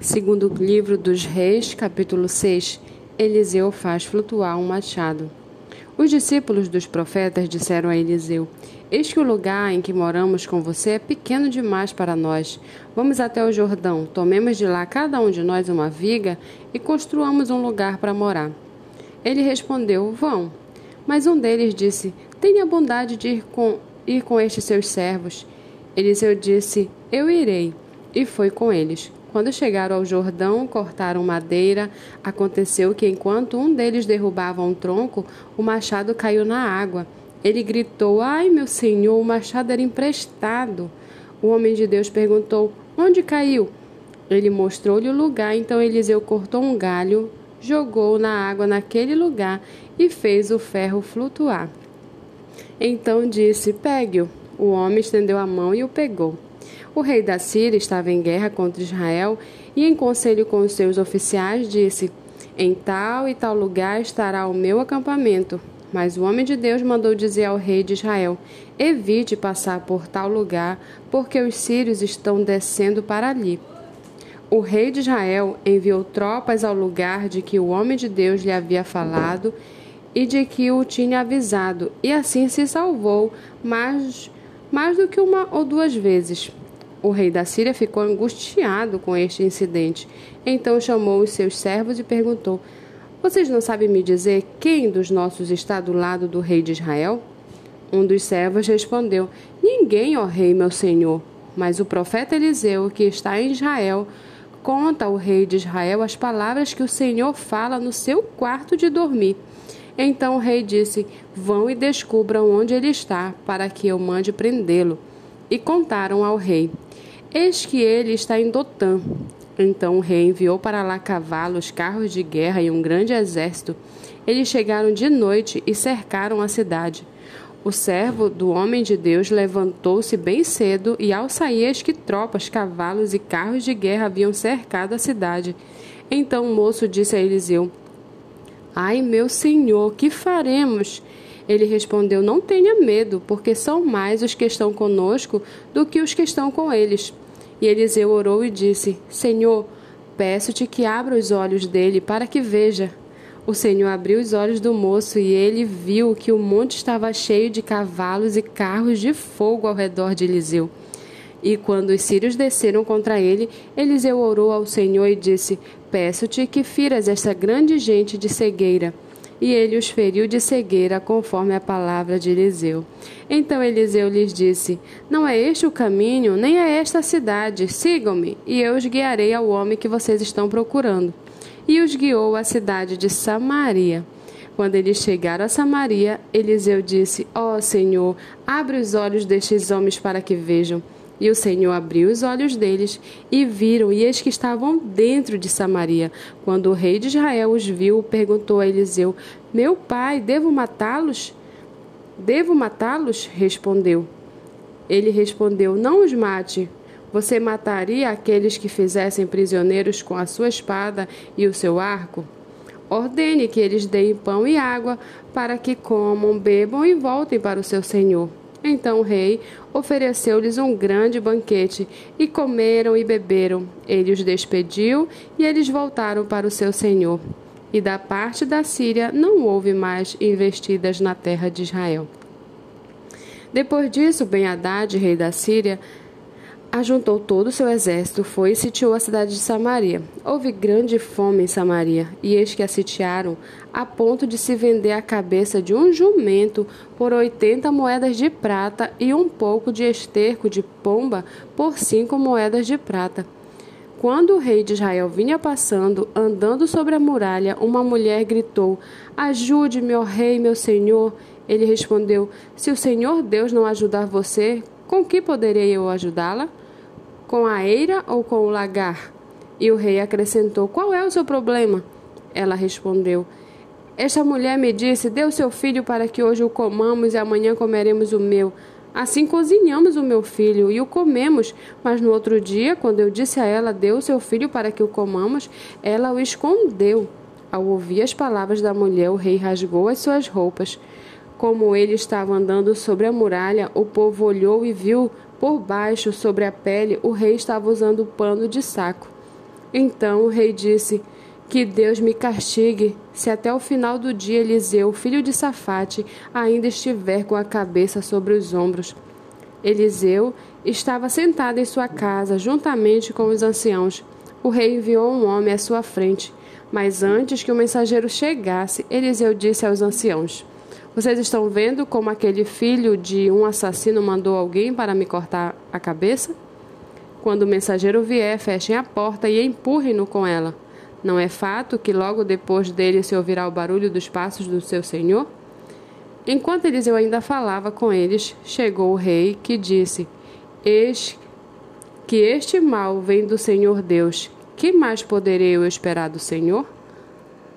Segundo o livro dos Reis, capítulo 6, Eliseu faz flutuar um machado. Os discípulos dos profetas disseram a Eliseu: Eis que o lugar em que moramos com você é pequeno demais para nós. Vamos até o Jordão, tomemos de lá cada um de nós uma viga e construamos um lugar para morar. Ele respondeu: Vão. Mas um deles disse: Tenha bondade de ir com, ir com estes seus servos. Eliseu disse: Eu irei. E foi com eles. Quando chegaram ao Jordão, cortaram madeira. Aconteceu que, enquanto um deles derrubava um tronco, o machado caiu na água. Ele gritou: Ai, meu senhor, o machado era emprestado. O homem de Deus perguntou: Onde caiu? Ele mostrou-lhe o lugar, então Eliseu cortou um galho, jogou na água naquele lugar e fez o ferro flutuar. Então disse: Pegue-o. O homem estendeu a mão e o pegou. O rei da Síria estava em guerra contra Israel e, em conselho com os seus oficiais, disse: Em tal e tal lugar estará o meu acampamento. Mas o homem de Deus mandou dizer ao rei de Israel: Evite passar por tal lugar, porque os sírios estão descendo para ali. O rei de Israel enviou tropas ao lugar de que o homem de Deus lhe havia falado e de que o tinha avisado, e assim se salvou mais, mais do que uma ou duas vezes. O rei da Síria ficou angustiado com este incidente. Então chamou os seus servos e perguntou: Vocês não sabem me dizer quem dos nossos está do lado do rei de Israel? Um dos servos respondeu: Ninguém, ó rei, meu senhor. Mas o profeta Eliseu, que está em Israel, conta ao rei de Israel as palavras que o Senhor fala no seu quarto de dormir. Então o rei disse: Vão e descubram onde ele está, para que eu mande prendê-lo. E contaram ao rei. Eis que ele está em Dotã. Então o rei enviou para lá cavalos, carros de guerra e um grande exército. Eles chegaram de noite e cercaram a cidade. O servo do homem de Deus levantou-se bem cedo e, ao sair, eis que tropas, cavalos e carros de guerra haviam cercado a cidade. Então o moço disse a Eliseu: Ai, meu senhor, que faremos? Ele respondeu: Não tenha medo, porque são mais os que estão conosco do que os que estão com eles. E Eliseu orou e disse: Senhor, peço-te que abra os olhos dele para que veja. O Senhor abriu os olhos do moço e ele viu que o monte estava cheio de cavalos e carros de fogo ao redor de Eliseu. E quando os sírios desceram contra ele, Eliseu orou ao Senhor e disse: Peço-te que firas esta grande gente de cegueira e ele os feriu de cegueira, conforme a palavra de Eliseu. Então Eliseu lhes disse: Não é este o caminho, nem é esta a cidade. Sigam-me, e eu os guiarei ao homem que vocês estão procurando. E os guiou à cidade de Samaria. Quando eles chegaram a Samaria, Eliseu disse: Ó oh, Senhor, abre os olhos destes homens para que vejam. E o Senhor abriu os olhos deles e viram, e eis que estavam dentro de Samaria. Quando o rei de Israel os viu, perguntou a Eliseu: Meu pai, devo matá-los? Devo matá-los? Respondeu. Ele respondeu: Não os mate. Você mataria aqueles que fizessem prisioneiros com a sua espada e o seu arco? Ordene que eles deem pão e água para que comam, bebam e voltem para o seu senhor. Então o rei ofereceu-lhes um grande banquete, e comeram e beberam. Ele os despediu, e eles voltaram para o seu senhor. E da parte da Síria não houve mais investidas na terra de Israel. Depois disso, Ben-Hadad, rei da Síria, ajuntou todo o seu exército, foi e sitiou a cidade de Samaria. Houve grande fome em Samaria, e eis que a sitiaram, a ponto de se vender a cabeça de um jumento por oitenta moedas de prata e um pouco de esterco de pomba por cinco moedas de prata. Quando o rei de Israel vinha passando, andando sobre a muralha, uma mulher gritou: Ajude-me, ó rei, meu senhor. Ele respondeu: Se o Senhor Deus não ajudar você, com que poderei eu ajudá-la? Com a eira ou com o lagar? E o rei acrescentou: Qual é o seu problema? Ela respondeu: Esta mulher me disse: o seu filho para que hoje o comamos e amanhã comeremos o meu. Assim cozinhamos o meu filho e o comemos, mas no outro dia, quando eu disse a ela: o seu filho para que o comamos, ela o escondeu. Ao ouvir as palavras da mulher, o rei rasgou as suas roupas. Como ele estava andando sobre a muralha, o povo olhou e viu por baixo, sobre a pele, o rei estava usando pano de saco. Então o rei disse: Que Deus me castigue, se até o final do dia Eliseu, filho de Safate, ainda estiver com a cabeça sobre os ombros. Eliseu estava sentado em sua casa, juntamente com os anciãos. O rei enviou um homem à sua frente, mas antes que o mensageiro chegasse, Eliseu disse aos anciãos: Vocês estão vendo como aquele filho de um assassino mandou alguém para me cortar a cabeça? Quando o mensageiro vier, fechem a porta e empurrem-no com ela. Não é fato que logo depois dele se ouvirá o barulho dos passos do seu senhor? Enquanto Eliseu ainda falava com eles, chegou o rei, que disse: Eis que este mal vem do Senhor Deus. Que mais poderei eu esperar do Senhor?